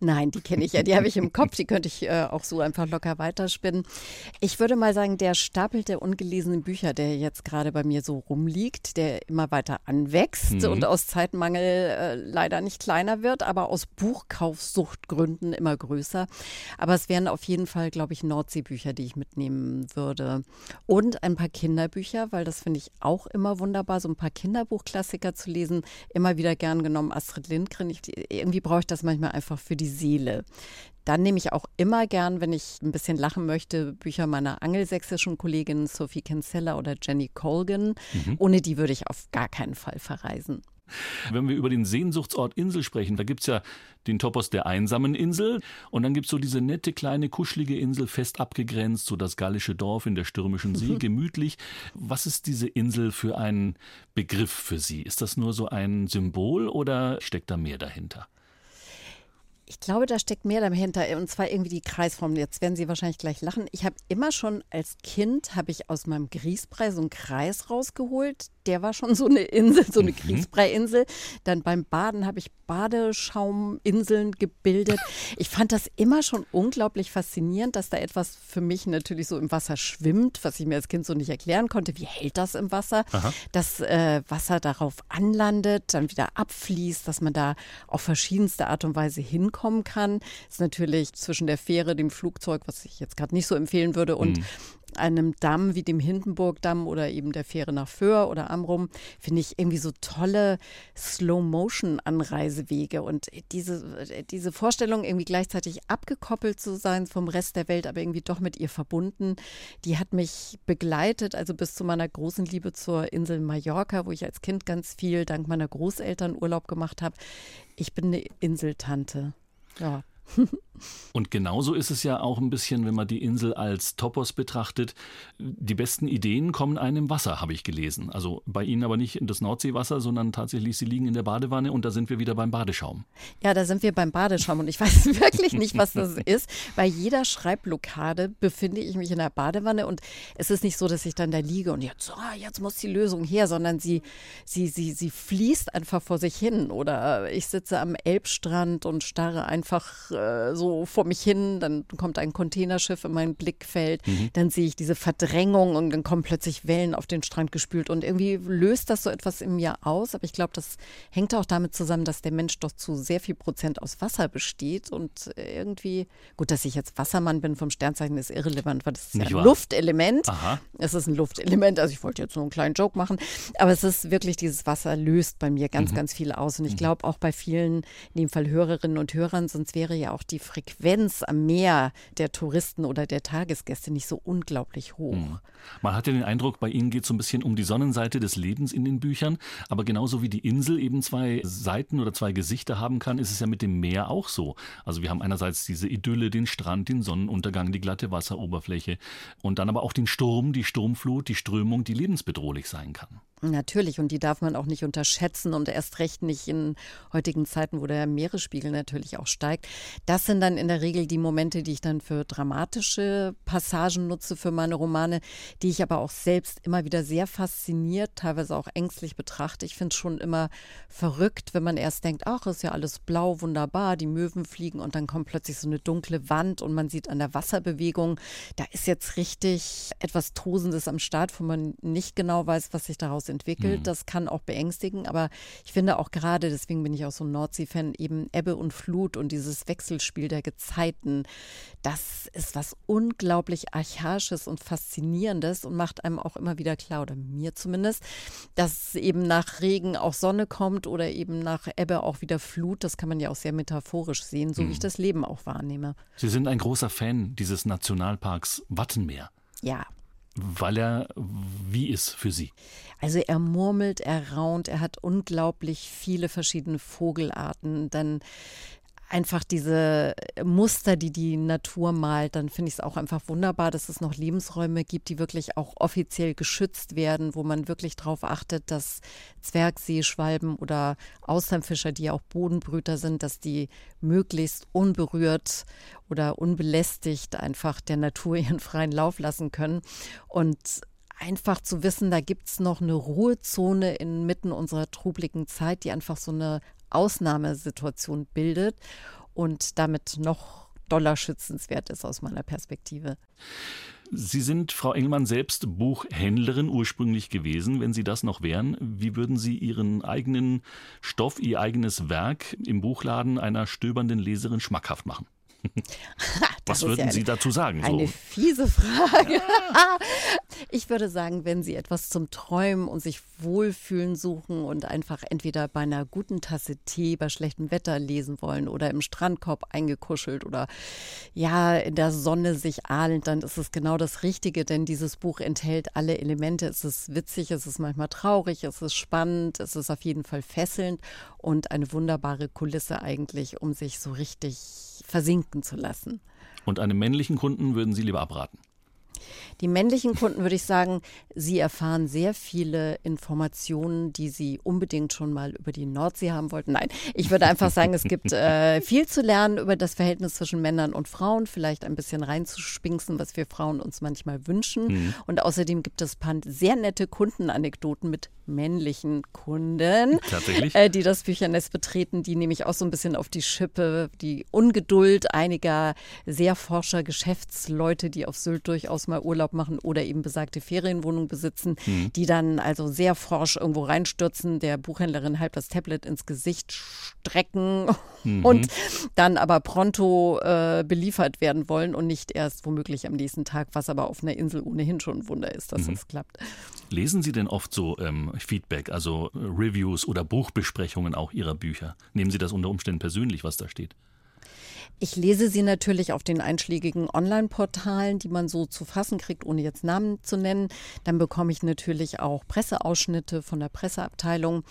Speaker 3: Nein.
Speaker 4: Die kenne ich ja, die habe ich im Kopf, die könnte ich äh, auch so einfach locker weiterspinnen. Ich würde mal sagen, der Stapel der ungelesenen Bücher, der jetzt gerade bei mir so rumliegt, der immer weiter anwächst mhm. und aus Zeitmangel äh, leider nicht kleiner wird, aber aus Buchkaufsuchtgründen immer größer. Aber es wären auf jeden Fall, glaube ich, Nordseebücher, die ich mitnehmen würde. Und ein paar Kinderbücher, weil das finde ich auch immer wunderbar, so ein paar Kinderbuchklassiker zu lesen. Immer wieder gern genommen Astrid Lindgren. Ich, irgendwie brauche ich das manchmal einfach für die Seele. Dann nehme ich auch immer gern, wenn ich ein bisschen lachen möchte, Bücher meiner angelsächsischen Kollegin Sophie Kinsella oder Jenny Colgan. Mhm. Ohne die würde ich auf gar keinen Fall verreisen.
Speaker 3: Wenn wir über den Sehnsuchtsort Insel sprechen, da gibt es ja den Topos der einsamen Insel und dann gibt es so diese nette, kleine, kuschelige Insel, fest abgegrenzt, so das gallische Dorf in der stürmischen See, gemütlich. Was ist diese Insel für ein Begriff für Sie? Ist das nur so ein Symbol oder steckt da mehr dahinter?
Speaker 4: Ich glaube, da steckt mehr dahinter und zwar irgendwie die Kreisform. Jetzt werden Sie wahrscheinlich gleich lachen. Ich habe immer schon als Kind habe ich aus meinem Grießbrei so einen Kreis rausgeholt. Der war schon so eine Insel, so eine mhm. Grießbrei-Insel. Dann beim Baden habe ich Badeschauminseln gebildet. Ich fand das immer schon unglaublich faszinierend, dass da etwas für mich natürlich so im Wasser schwimmt, was ich mir als Kind so nicht erklären konnte. Wie hält das im Wasser? Aha. Dass äh, Wasser darauf anlandet, dann wieder abfließt, dass man da auf verschiedenste Art und Weise hinkommt kommen kann. Ist natürlich zwischen der Fähre, dem Flugzeug, was ich jetzt gerade nicht so empfehlen würde, und mhm einem Damm wie dem Hindenburgdamm oder eben der Fähre nach Föhr oder Amrum, finde ich irgendwie so tolle Slow-Motion-Anreisewege. Und diese, diese Vorstellung, irgendwie gleichzeitig abgekoppelt zu sein vom Rest der Welt, aber irgendwie doch mit ihr verbunden, die hat mich begleitet, also bis zu meiner großen Liebe zur Insel Mallorca, wo ich als Kind ganz viel dank meiner Großeltern Urlaub gemacht habe. Ich bin eine Inseltante. Ja.
Speaker 3: Und genauso ist es ja auch ein bisschen, wenn man die Insel als Topos betrachtet. Die besten Ideen kommen einem im Wasser, habe ich gelesen. Also bei Ihnen aber nicht in das Nordseewasser, sondern tatsächlich, Sie liegen in der Badewanne und da sind wir wieder beim Badeschaum.
Speaker 4: Ja, da sind wir beim Badeschaum und ich weiß wirklich nicht, was das ist. Bei jeder Schreibblockade befinde ich mich in der Badewanne und es ist nicht so, dass ich dann da liege und jetzt, oh, jetzt muss die Lösung her, sondern sie, sie, sie, sie fließt einfach vor sich hin. Oder ich sitze am Elbstrand und starre einfach äh, so vor mich hin, dann kommt ein Containerschiff in mein Blickfeld, mhm. dann sehe ich diese Verdrängung und dann kommen plötzlich Wellen auf den Strand gespült und irgendwie löst das so etwas in mir aus. Aber ich glaube, das hängt auch damit zusammen, dass der Mensch doch zu sehr viel Prozent aus Wasser besteht und irgendwie, gut, dass ich jetzt Wassermann bin vom Sternzeichen ist irrelevant, weil das ist Nicht ja ein wahr? Luftelement. Aha. Es ist ein Luftelement, also ich wollte jetzt nur einen kleinen Joke machen, aber es ist wirklich dieses Wasser löst bei mir ganz, mhm. ganz viel aus und ich mhm. glaube auch bei vielen, in dem Fall Hörerinnen und Hörern, sonst wäre ja auch die Frequenz am Meer der Touristen oder der Tagesgäste nicht so unglaublich hoch. Mhm.
Speaker 3: Man hat ja den Eindruck, bei Ihnen geht es so ein bisschen um die Sonnenseite des Lebens in den Büchern, aber genauso wie die Insel eben zwei Seiten oder zwei Gesichter haben kann, ist es ja mit dem Meer auch so. Also wir haben einerseits diese Idylle, den Strand, den Sonnenuntergang, die glatte Wasseroberfläche und dann aber auch den Sturm, die Sturmflut, die Strömung, die lebensbedrohlich sein kann.
Speaker 4: Natürlich, und die darf man auch nicht unterschätzen und erst recht nicht in heutigen Zeiten, wo der Meeresspiegel natürlich auch steigt. Das sind dann in der Regel die Momente, die ich dann für dramatische Passagen nutze für meine Romane, die ich aber auch selbst immer wieder sehr fasziniert, teilweise auch ängstlich betrachte. Ich finde es schon immer verrückt, wenn man erst denkt, ach, ist ja alles blau, wunderbar, die Möwen fliegen und dann kommt plötzlich so eine dunkle Wand und man sieht an der Wasserbewegung, da ist jetzt richtig etwas Tosendes am Start, wo man nicht genau weiß, was sich daraus entwickelt. Mhm. Das kann auch beängstigen, aber ich finde auch gerade, deswegen bin ich auch so ein Nordsee-Fan, eben Ebbe und Flut und dieses Wechselspiel der Gezeiten, das ist was unglaublich Archaisches und Faszinierendes und macht einem auch immer wieder klar, oder mir zumindest, dass eben nach Regen auch Sonne kommt oder eben nach Ebbe auch wieder Flut. Das kann man ja auch sehr metaphorisch sehen, so mhm. wie ich mhm. das Leben auch wahrnehme.
Speaker 3: Sie sind ein großer Fan dieses Nationalparks Wattenmeer.
Speaker 4: Ja,
Speaker 3: weil er wie ist für Sie?
Speaker 4: Also er murmelt, er raunt, er hat unglaublich viele verschiedene Vogelarten. Dann einfach diese Muster, die die Natur malt, dann finde ich es auch einfach wunderbar, dass es noch Lebensräume gibt, die wirklich auch offiziell geschützt werden, wo man wirklich darauf achtet, dass Zwergseeschwalben oder Austernfischer, die ja auch Bodenbrüter sind, dass die möglichst unberührt oder unbelästigt einfach der Natur ihren freien Lauf lassen können. Und einfach zu wissen, da gibt es noch eine Ruhezone inmitten unserer trubligen Zeit, die einfach so eine Ausnahmesituation bildet. und damit noch doller schützenswert ist aus meiner Perspektive.
Speaker 3: Sie sind, Frau Engelmann, selbst Buchhändlerin ursprünglich gewesen. Wenn Sie das noch wären, wie würden Sie Ihren eigenen Stoff, Ihr eigenes Werk im Buchladen einer stöbernden Leserin schmackhaft machen? Was würden ja eine, Sie dazu sagen?
Speaker 4: Eine so? fiese Frage. ich würde sagen, wenn Sie etwas zum Träumen und sich wohlfühlen suchen und einfach entweder bei einer guten Tasse Tee bei schlechtem Wetter lesen wollen oder im Strandkorb eingekuschelt oder ja, in der Sonne sich ahlend, dann ist es genau das Richtige, denn dieses Buch enthält alle Elemente. Es ist witzig, es ist manchmal traurig, es ist spannend, es ist auf jeden Fall fesselnd und eine wunderbare Kulisse eigentlich, um sich so richtig versinken zu lassen.
Speaker 3: Und einem männlichen Kunden würden Sie lieber abraten?
Speaker 4: Die männlichen Kunden würde ich sagen, sie erfahren sehr viele Informationen, die sie unbedingt schon mal über die Nordsee haben wollten. Nein, ich würde einfach sagen, es gibt äh, viel zu lernen über das Verhältnis zwischen Männern und Frauen, vielleicht ein bisschen reinzuspinksen, was wir Frauen uns manchmal wünschen. Mhm. Und außerdem gibt es sehr nette Kundenanekdoten mit männlichen Kunden, äh, die das Büchernest betreten, die nehme ich auch so ein bisschen auf die Schippe, die Ungeduld einiger sehr forscher Geschäftsleute, die auf Sylt durchaus mal Urlaub machen oder eben besagte Ferienwohnung besitzen, mhm. die dann also sehr forsch irgendwo reinstürzen, der Buchhändlerin halb das Tablet ins Gesicht strecken mhm. und dann aber pronto äh, beliefert werden wollen und nicht erst womöglich am nächsten Tag, was aber auf einer Insel ohnehin schon ein Wunder ist, dass mhm. das klappt.
Speaker 3: Lesen Sie denn oft so ähm, Feedback, also Reviews oder Buchbesprechungen auch Ihrer Bücher? Nehmen Sie das unter Umständen persönlich, was da steht?
Speaker 4: Ich lese sie natürlich auf den einschlägigen Online-Portalen, die man so zu fassen kriegt, ohne jetzt Namen zu nennen. Dann bekomme ich natürlich auch Presseausschnitte von der Presseabteilung.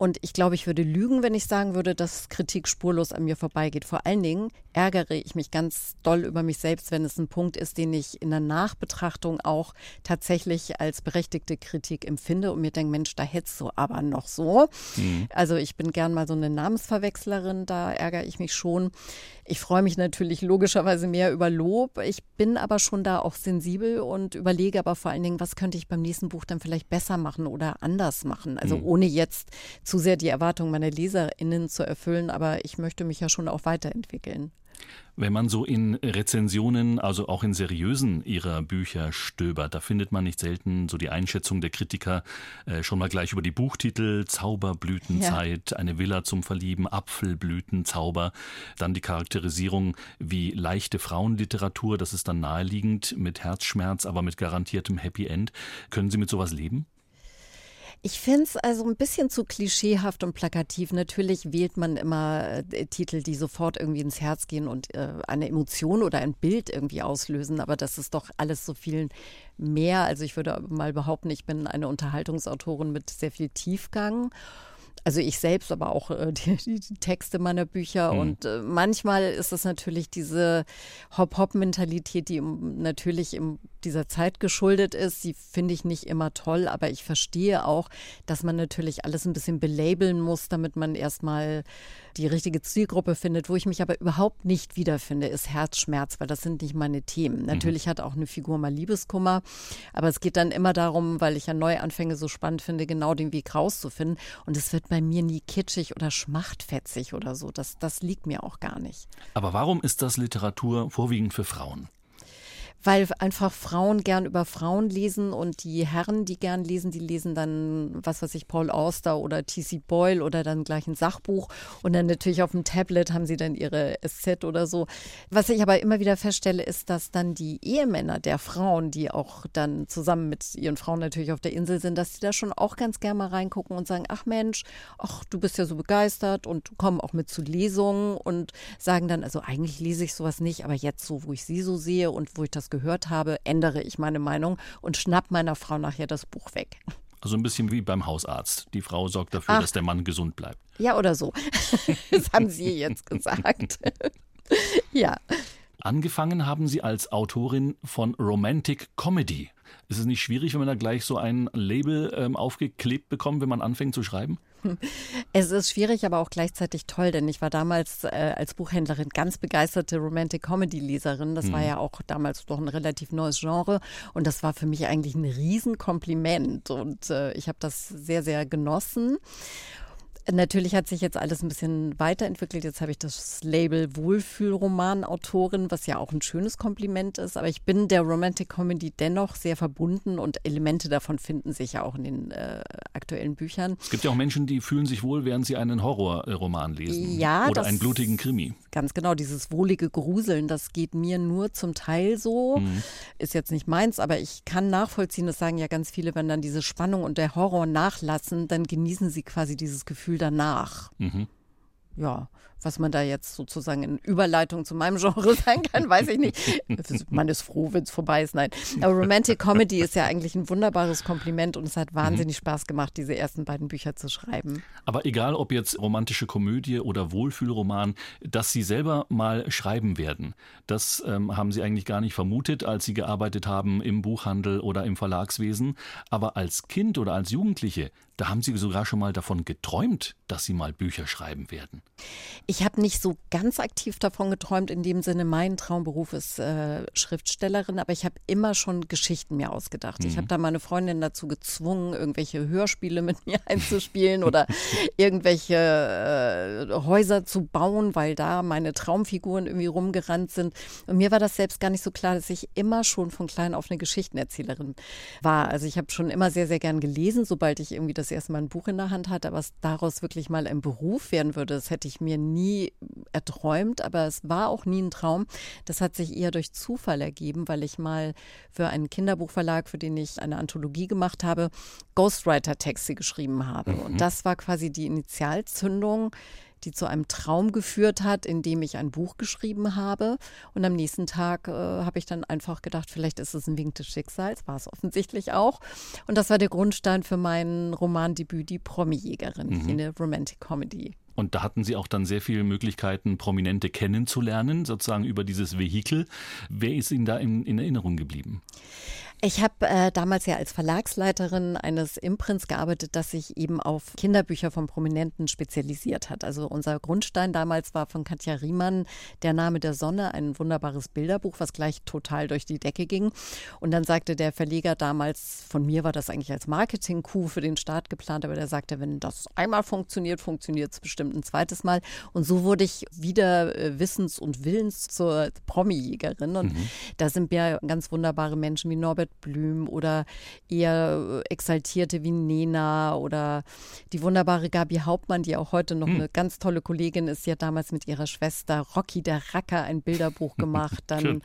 Speaker 4: Und ich glaube, ich würde lügen, wenn ich sagen würde, dass Kritik spurlos an mir vorbeigeht. Vor allen Dingen ärgere ich mich ganz doll über mich selbst, wenn es ein Punkt ist, den ich in der Nachbetrachtung auch tatsächlich als berechtigte Kritik empfinde und mir denke, Mensch, da hättest du aber noch so. Mhm. Also ich bin gern mal so eine Namensverwechslerin, da ärgere ich mich schon. Ich freue mich natürlich logischerweise mehr über Lob. Ich bin aber schon da auch sensibel und überlege aber vor allen Dingen, was könnte ich beim nächsten Buch dann vielleicht besser machen oder anders machen. Also mhm. ohne jetzt zu sehr die Erwartungen meiner LeserInnen zu erfüllen, aber ich möchte mich ja schon auch weiterentwickeln.
Speaker 3: Wenn man so in Rezensionen, also auch in seriösen ihrer Bücher stöbert, da findet man nicht selten so die Einschätzung der Kritiker äh, schon mal gleich über die Buchtitel Zauberblütenzeit, ja. eine Villa zum Verlieben, Apfelblütenzauber, dann die Charakterisierung wie leichte Frauenliteratur, das ist dann naheliegend mit Herzschmerz, aber mit garantiertem Happy End. Können Sie mit sowas leben?
Speaker 4: Ich finde es also ein bisschen zu klischeehaft und plakativ. Natürlich wählt man immer äh, Titel, die sofort irgendwie ins Herz gehen und äh, eine Emotion oder ein Bild irgendwie auslösen. Aber das ist doch alles so viel mehr. Also ich würde mal behaupten, ich bin eine Unterhaltungsautorin mit sehr viel Tiefgang also ich selbst, aber auch äh, die, die, Texte meiner Bücher. Mhm. Und äh, manchmal ist es natürlich diese Hop-Hop-Mentalität, die im, natürlich in dieser Zeit geschuldet ist. Die finde ich nicht immer toll, aber ich verstehe auch, dass man natürlich alles ein bisschen belabeln muss, damit man erstmal die richtige Zielgruppe findet. Wo ich mich aber überhaupt nicht wiederfinde, ist Herzschmerz, weil das sind nicht meine Themen. Mhm. Natürlich hat auch eine Figur mal Liebeskummer, aber es geht dann immer darum, weil ich ja Neuanfänge so spannend finde, genau den Weg rauszufinden. Und es wird bei mir nie kitschig oder schmachtfetzig oder so. Das, das liegt mir auch gar nicht.
Speaker 3: Aber warum ist das Literatur vorwiegend für Frauen?
Speaker 4: Weil einfach Frauen gern über Frauen lesen und die Herren, die gern lesen, die lesen dann, was weiß ich, Paul Auster oder T.C. Boyle oder dann gleich ein Sachbuch und dann natürlich auf dem Tablet haben sie dann ihre SZ oder so. Was ich aber immer wieder feststelle, ist, dass dann die Ehemänner der Frauen, die auch dann zusammen mit ihren Frauen natürlich auf der Insel sind, dass sie da schon auch ganz gern mal reingucken und sagen, ach Mensch, ach, du bist ja so begeistert und kommen auch mit zu Lesungen und sagen dann, also eigentlich lese ich sowas nicht, aber jetzt so, wo ich sie so sehe und wo ich das gehört habe, ändere ich meine Meinung und schnapp meiner Frau nachher das Buch weg.
Speaker 3: Also ein bisschen wie beim Hausarzt. Die Frau sorgt dafür, Ach. dass der Mann gesund bleibt.
Speaker 4: Ja, oder so. das haben Sie jetzt gesagt. ja.
Speaker 3: Angefangen haben Sie als Autorin von Romantic Comedy. Ist es nicht schwierig, wenn man da gleich so ein Label ähm, aufgeklebt bekommt, wenn man anfängt zu schreiben?
Speaker 4: Es ist schwierig, aber auch gleichzeitig toll, denn ich war damals äh, als Buchhändlerin ganz begeisterte Romantic Comedy Leserin. Das mhm. war ja auch damals doch ein relativ neues Genre und das war für mich eigentlich ein Riesenkompliment und äh, ich habe das sehr, sehr genossen. Natürlich hat sich jetzt alles ein bisschen weiterentwickelt. Jetzt habe ich das Label Wohlfühlromanautorin, was ja auch ein schönes Kompliment ist. Aber ich bin der Romantic Comedy dennoch sehr verbunden und Elemente davon finden sich ja auch in den äh, aktuellen Büchern.
Speaker 3: Es gibt ja auch Menschen, die fühlen sich wohl, während sie einen Horrorroman lesen.
Speaker 4: Ja,
Speaker 3: oder einen blutigen Krimi.
Speaker 4: Ganz genau, dieses wohlige Gruseln, das geht mir nur zum Teil so. Mhm. Ist jetzt nicht meins, aber ich kann nachvollziehen, das sagen ja ganz viele, wenn dann diese Spannung und der Horror nachlassen, dann genießen sie quasi dieses Gefühl danach. Mhm. Ja, was man da jetzt sozusagen in Überleitung zu meinem Genre sagen kann, weiß ich nicht. Man ist froh, wenn es vorbei ist. Nein. Aber Romantic Comedy ist ja eigentlich ein wunderbares Kompliment und es hat wahnsinnig mhm. Spaß gemacht, diese ersten beiden Bücher zu schreiben.
Speaker 3: Aber egal, ob jetzt romantische Komödie oder Wohlfühlroman, dass Sie selber mal schreiben werden, das ähm, haben Sie eigentlich gar nicht vermutet, als Sie gearbeitet haben im Buchhandel oder im Verlagswesen. Aber als Kind oder als Jugendliche, da haben Sie sogar schon mal davon geträumt, dass Sie mal Bücher schreiben werden.
Speaker 4: Ich habe nicht so ganz aktiv davon geträumt, in dem Sinne, mein Traumberuf ist äh, Schriftstellerin, aber ich habe immer schon Geschichten mir ausgedacht. Mhm. Ich habe da meine Freundin dazu gezwungen, irgendwelche Hörspiele mit mir einzuspielen oder irgendwelche äh, Häuser zu bauen, weil da meine Traumfiguren irgendwie rumgerannt sind. Und mir war das selbst gar nicht so klar, dass ich immer schon von klein auf eine Geschichtenerzählerin war. Also ich habe schon immer sehr, sehr gern gelesen, sobald ich irgendwie das erste Mal ein Buch in der Hand hatte, aber was daraus wirklich mal ein Beruf werden würde, das hätte ich mir nie nie erträumt, aber es war auch nie ein Traum. Das hat sich eher durch Zufall ergeben, weil ich mal für einen Kinderbuchverlag, für den ich eine Anthologie gemacht habe, Ghostwriter-Texte geschrieben habe. Mhm. Und das war quasi die Initialzündung die zu einem Traum geführt hat, in dem ich ein Buch geschrieben habe. Und am nächsten Tag äh, habe ich dann einfach gedacht, vielleicht ist es ein Wink des Schicksals, war es offensichtlich auch. Und das war der Grundstein für mein Romandebüt, die Promi-Jägerin, mhm. eine Romantic Comedy.
Speaker 3: Und da hatten Sie auch dann sehr viele Möglichkeiten, Prominente kennenzulernen, sozusagen über dieses Vehikel. Wer ist Ihnen da in, in Erinnerung geblieben?
Speaker 4: Ich habe äh, damals ja als Verlagsleiterin eines Imprints gearbeitet, das sich eben auf Kinderbücher von Prominenten spezialisiert hat. Also unser Grundstein damals war von Katja Riemann Der Name der Sonne, ein wunderbares Bilderbuch, was gleich total durch die Decke ging. Und dann sagte der Verleger damals, von mir war das eigentlich als Marketing-Coup für den Start geplant, aber der sagte, wenn das einmal funktioniert, funktioniert es bestimmt ein zweites Mal. Und so wurde ich wieder äh, wissens- und willens zur Promi-Jägerin. Und mhm. da sind mir ganz wunderbare Menschen wie Norbert Blüm oder eher äh, Exaltierte wie Nena oder die wunderbare Gabi Hauptmann, die auch heute noch hm. eine ganz tolle Kollegin ist. Sie hat damals mit ihrer Schwester Rocky der Racker ein Bilderbuch gemacht. Dann,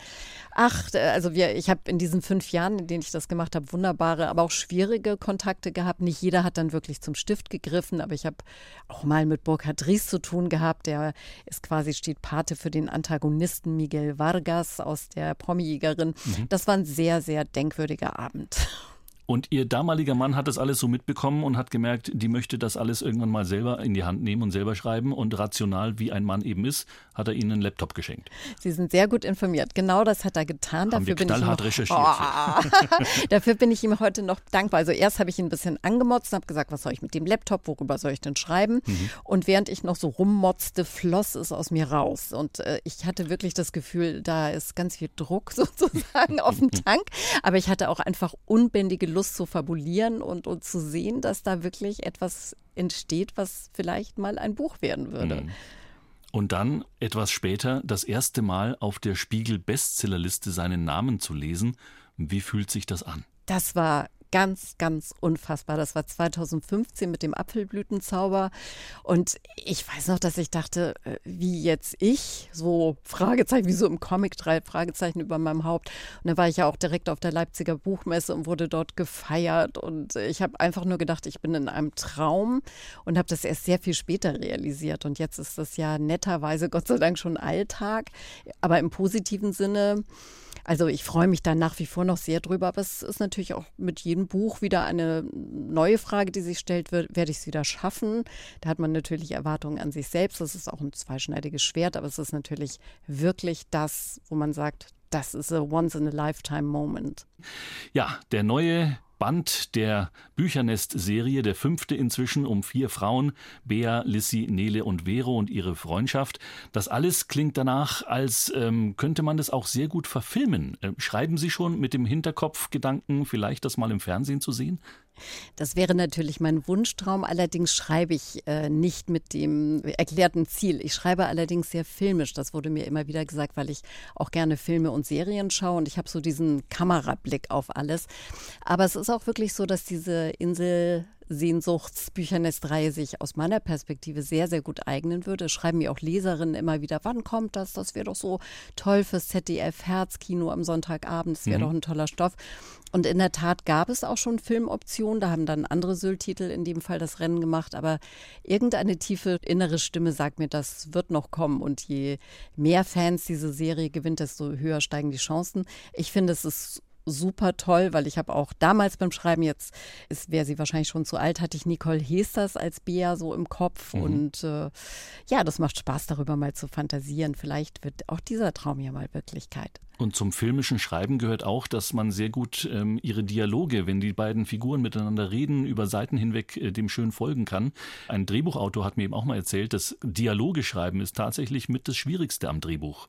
Speaker 4: ach, also wir, ich habe in diesen fünf Jahren, in denen ich das gemacht habe, wunderbare, aber auch schwierige Kontakte gehabt. Nicht jeder hat dann wirklich zum Stift gegriffen, aber ich habe auch mal mit Burkhard Ries zu tun gehabt. Der ist quasi, steht Pate für den Antagonisten Miguel Vargas aus der Promi-Jägerin. Mhm. Das war ein sehr, sehr denkwürdiges denkwürdiger Abend.
Speaker 3: Und ihr damaliger Mann hat das alles so mitbekommen und hat gemerkt, die möchte das alles irgendwann mal selber in die Hand nehmen und selber schreiben. Und rational, wie ein Mann eben ist, hat er ihnen einen Laptop geschenkt.
Speaker 4: Sie sind sehr gut informiert. Genau das hat er getan.
Speaker 3: Haben dafür bin ich noch, recherchiert.
Speaker 4: Oh, dafür bin ich ihm heute noch dankbar. Also erst habe ich ihn ein bisschen angemotzt und habe gesagt, was soll ich mit dem Laptop, worüber soll ich denn schreiben? Mhm. Und während ich noch so rummotzte, floss es aus mir raus. Und äh, ich hatte wirklich das Gefühl, da ist ganz viel Druck sozusagen auf dem Tank. Aber ich hatte auch einfach unbändige Lust zu fabulieren und, und zu sehen, dass da wirklich etwas entsteht, was vielleicht mal ein Buch werden würde. Mhm.
Speaker 3: Und dann, etwas später, das erste Mal auf der Spiegel-Bestsellerliste seinen Namen zu lesen. Wie fühlt sich das an?
Speaker 4: Das war ganz, ganz unfassbar. Das war 2015 mit dem Apfelblütenzauber. Und ich weiß noch, dass ich dachte, äh, wie jetzt ich, so Fragezeichen, wie so im Comic, drei Fragezeichen über meinem Haupt. Und dann war ich ja auch direkt auf der Leipziger Buchmesse und wurde dort gefeiert. Und ich habe einfach nur gedacht, ich bin in einem Traum und habe das erst sehr viel später realisiert. Und jetzt ist das ja netterweise, Gott sei Dank, schon Alltag, aber im positiven Sinne. Also ich freue mich da nach wie vor noch sehr drüber, aber es ist natürlich auch mit jedem Buch wieder eine neue Frage, die sich stellt, wird, werde ich es wieder schaffen? Da hat man natürlich Erwartungen an sich selbst. Das ist auch ein zweischneidiges Schwert, aber es ist natürlich wirklich das, wo man sagt, das ist a once in a lifetime moment.
Speaker 3: Ja, der neue Band der Büchernest-Serie, der fünfte inzwischen um vier Frauen, Bea, Lissy, Nele und Vero und ihre Freundschaft. Das alles klingt danach, als ähm, könnte man das auch sehr gut verfilmen. Ähm, schreiben Sie schon mit dem Hinterkopfgedanken, vielleicht das mal im Fernsehen zu sehen?
Speaker 4: Das wäre natürlich mein Wunschtraum. Allerdings schreibe ich äh, nicht mit dem erklärten Ziel. Ich schreibe allerdings sehr filmisch. Das wurde mir immer wieder gesagt, weil ich auch gerne Filme und Serien schaue und ich habe so diesen Kamerablick auf alles. Aber es ist auch wirklich so, dass diese Insel Sehnsuchtsbüchernestreihe sich aus meiner Perspektive sehr, sehr gut eignen würde. Schreiben mir auch Leserinnen immer wieder, wann kommt das? Das wäre doch so toll fürs ZDF Herzkino am Sonntagabend. Das wäre mhm. doch ein toller Stoff. Und in der Tat gab es auch schon Filmoptionen. Da haben dann andere Sylt-Titel in dem Fall das Rennen gemacht. Aber irgendeine tiefe innere Stimme sagt mir, das wird noch kommen. Und je mehr Fans diese Serie gewinnt, desto höher steigen die Chancen. Ich finde, es ist super toll, weil ich habe auch damals beim Schreiben, jetzt wäre sie wahrscheinlich schon zu alt, hatte ich Nicole Hesters als Bea so im Kopf. Mhm. Und äh, ja, das macht Spaß, darüber mal zu fantasieren. Vielleicht wird auch dieser Traum ja mal Wirklichkeit.
Speaker 3: Und zum filmischen Schreiben gehört auch, dass man sehr gut ähm, ihre Dialoge, wenn die beiden Figuren miteinander reden, über Seiten hinweg äh, dem schön folgen kann. Ein Drehbuchautor hat mir eben auch mal erzählt, dass Dialoge schreiben ist tatsächlich mit das Schwierigste am Drehbuch.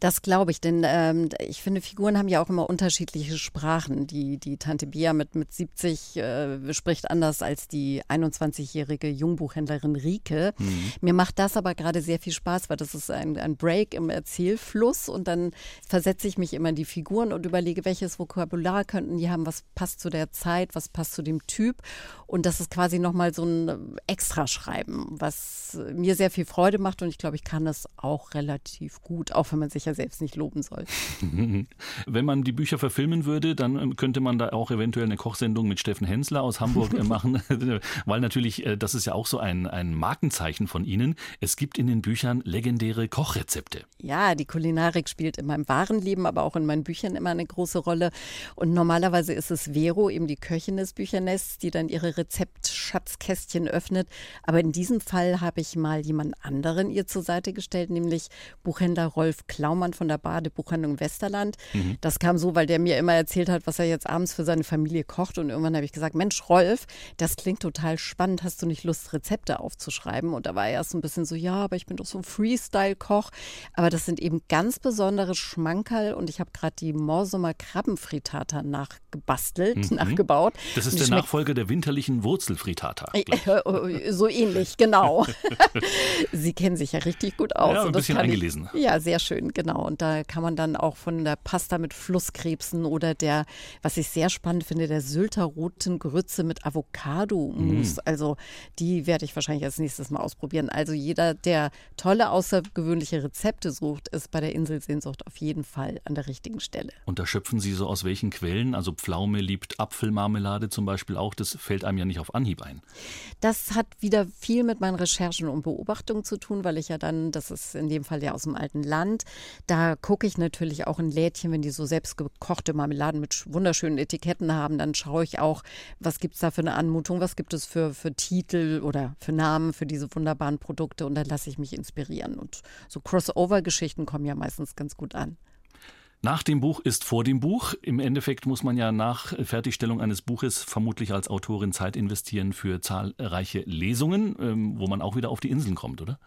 Speaker 4: Das glaube ich, denn ähm, ich finde, Figuren haben ja auch immer unterschiedliche Sprachen. Die, die Tante Bia mit, mit 70 äh, spricht anders als die 21-jährige Jungbuchhändlerin Rike. Mhm. Mir macht das aber gerade sehr viel Spaß, weil das ist ein, ein Break im Erzählfluss und dann versetze ich mich immer in die Figuren und überlege, welches Vokabular könnten die haben, was passt zu der Zeit, was passt zu dem Typ. Und das ist quasi nochmal so ein Extraschreiben, was mir sehr viel Freude macht und ich glaube, ich kann das auch relativ gut, auch wenn man sich ja selbst nicht loben soll.
Speaker 3: Wenn man die Bücher verfilmen würde, dann ähm, könnte man da auch eventuell eine Kochsendung mit Steffen Hensler aus Hamburg äh, machen, weil natürlich, äh, das ist ja auch so ein, ein Markenzeichen von Ihnen. Es gibt in den Büchern legendäre Kochrezepte.
Speaker 4: Ja, die Kulinarik spielt in meinem wahren Leben, aber auch in meinen Büchern immer eine große Rolle. Und normalerweise ist es Vero, eben die Köchin des Büchernests, die dann ihre Rezeptschatzkästchen öffnet. Aber in diesem Fall habe ich mal jemand anderen ihr zur Seite gestellt, nämlich Buchhändler Rolf Klaumann von der Badebuchhandlung Westerland. Mhm. Das kam so, weil der mir immer erzählt hat, was er jetzt abends für seine Familie kocht. Und irgendwann habe ich gesagt, Mensch, Rolf, das klingt total spannend. Hast du nicht Lust, Rezepte aufzuschreiben? Und da war er erst so ein bisschen so, ja, aber ich bin doch so ein Freestyle-Koch. Aber das sind eben ganz besondere Schmankerl. Und ich habe gerade die Morsumer Krabbenfritata nachgebastelt, mhm. nachgebaut.
Speaker 3: Das ist der Nachfolger der winterlichen Wurzelfritata. Äh,
Speaker 4: äh, so ähnlich, genau. Sie kennen sich ja richtig gut aus.
Speaker 3: Ja, ein bisschen eingelesen.
Speaker 4: Ich, ja, sehr schön, genau. Und da kann man dann auch von der Pasta mit Flusskrebsen oder der, was ich sehr spannend finde, der Sylter roten Grütze mit Avocado-Mousse. Mm. Also die werde ich wahrscheinlich als nächstes mal ausprobieren. Also jeder, der tolle, außergewöhnliche Rezepte sucht, ist bei der Inselsehnsucht auf jeden Fall an der richtigen Stelle.
Speaker 3: Und da schöpfen Sie so aus welchen Quellen? Also Pflaume liebt Apfelmarmelade zum Beispiel auch. Das fällt einem ja nicht auf Anhieb ein.
Speaker 4: Das hat wieder viel mit meinen Recherchen und Beobachtungen zu tun, weil ich ja dann, das ist in dem Fall ja aus dem alten Land, da gucke ich natürlich auch in Lädchen, wenn die so selbstgekochte Marmeladen mit wunderschönen Etiketten haben, dann schaue ich auch, was gibt es da für eine Anmutung, was gibt es für, für Titel oder für Namen für diese wunderbaren Produkte und dann lasse ich mich inspirieren. Und so Crossover-Geschichten kommen ja meistens ganz gut an.
Speaker 3: Nach dem Buch ist vor dem Buch. Im Endeffekt muss man ja nach Fertigstellung eines Buches vermutlich als Autorin Zeit investieren für zahlreiche Lesungen, ähm, wo man auch wieder auf die Inseln kommt, oder?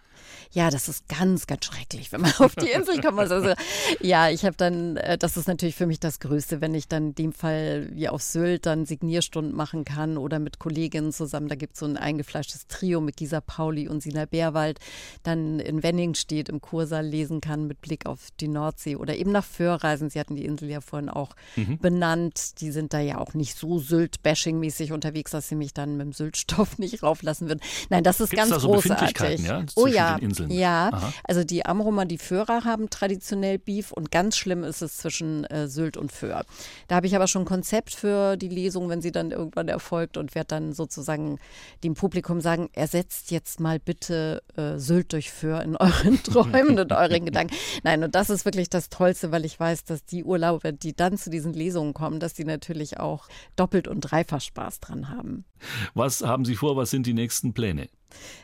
Speaker 4: Ja, das ist ganz, ganz schrecklich, wenn man auf die Insel kommt. Also, ja, ich habe dann, äh, das ist natürlich für mich das Größte, wenn ich dann in dem Fall wie auf Sylt dann Signierstunden machen kann oder mit Kolleginnen zusammen. Da gibt es so ein eingefleischtes Trio mit Gisa Pauli und Sina Bärwald, dann in Wenning steht, im Kursaal lesen kann mit Blick auf die Nordsee oder eben nach Föhrreisen. Sie hatten die Insel ja vorhin auch mhm. benannt. Die sind da ja auch nicht so Sylt-Bashing-mäßig unterwegs, dass sie mich dann mit dem Syltstoff nicht rauflassen würden. Nein, das ist Gibt's ganz da so großartig.
Speaker 3: Ja,
Speaker 4: oh ja, ja, Aha. also die Amrumer, die Föhrer haben traditionell Beef und ganz schlimm ist es zwischen äh, Sylt und Föhr. Da habe ich aber schon ein Konzept für die Lesung, wenn sie dann irgendwann erfolgt und werde dann sozusagen dem Publikum sagen, ersetzt jetzt mal bitte äh, Sylt durch Föhr in euren Träumen und euren Gedanken. Nein, und das ist wirklich das Tollste, weil ich weiß, dass die Urlauber, die dann zu diesen Lesungen kommen, dass die natürlich auch doppelt und dreifach Spaß dran haben.
Speaker 3: Was haben Sie vor? Was sind die nächsten Pläne?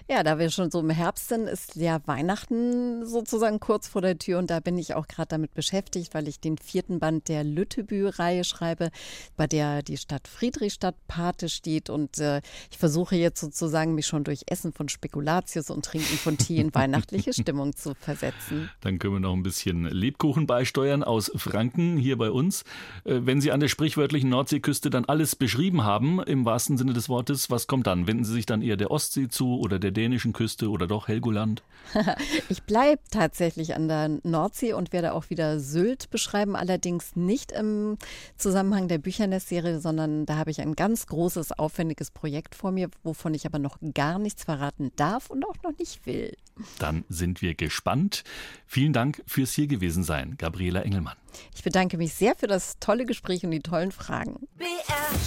Speaker 4: Ja, da wir schon so im Herbst sind, ist ja Weihnachten sozusagen kurz vor der Tür und da bin ich auch gerade damit beschäftigt, weil ich den vierten Band der Lüttebü-Reihe schreibe, bei der die Stadt Friedrichstadt Pate steht und äh, ich versuche jetzt sozusagen mich schon durch Essen von Spekulatius und Trinken von Tee in weihnachtliche Stimmung zu versetzen.
Speaker 3: Dann können wir noch ein bisschen Lebkuchen beisteuern aus Franken hier bei uns. Äh, wenn Sie an der sprichwörtlichen Nordseeküste dann alles beschrieben haben, im wahrsten Sinne des Wortes, was kommt dann? Wenden Sie sich dann eher der Ostsee zu oder der dänischen Küste oder doch Helgoland?
Speaker 4: ich bleibe tatsächlich an der Nordsee und werde auch wieder Sylt beschreiben, allerdings nicht im Zusammenhang der Büchernest-Serie, sondern da habe ich ein ganz großes, aufwendiges Projekt vor mir, wovon ich aber noch gar nichts verraten darf und auch noch nicht will.
Speaker 3: Dann sind wir gespannt. Vielen Dank fürs hier gewesen sein, Gabriela Engelmann.
Speaker 4: Ich bedanke mich sehr für das tolle Gespräch und die tollen Fragen.
Speaker 1: BR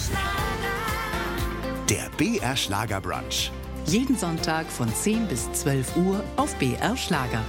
Speaker 1: Schlager. Der BR Schlager Brunch.
Speaker 2: Jeden Sonntag von 10 bis 12 Uhr auf BR Schlager.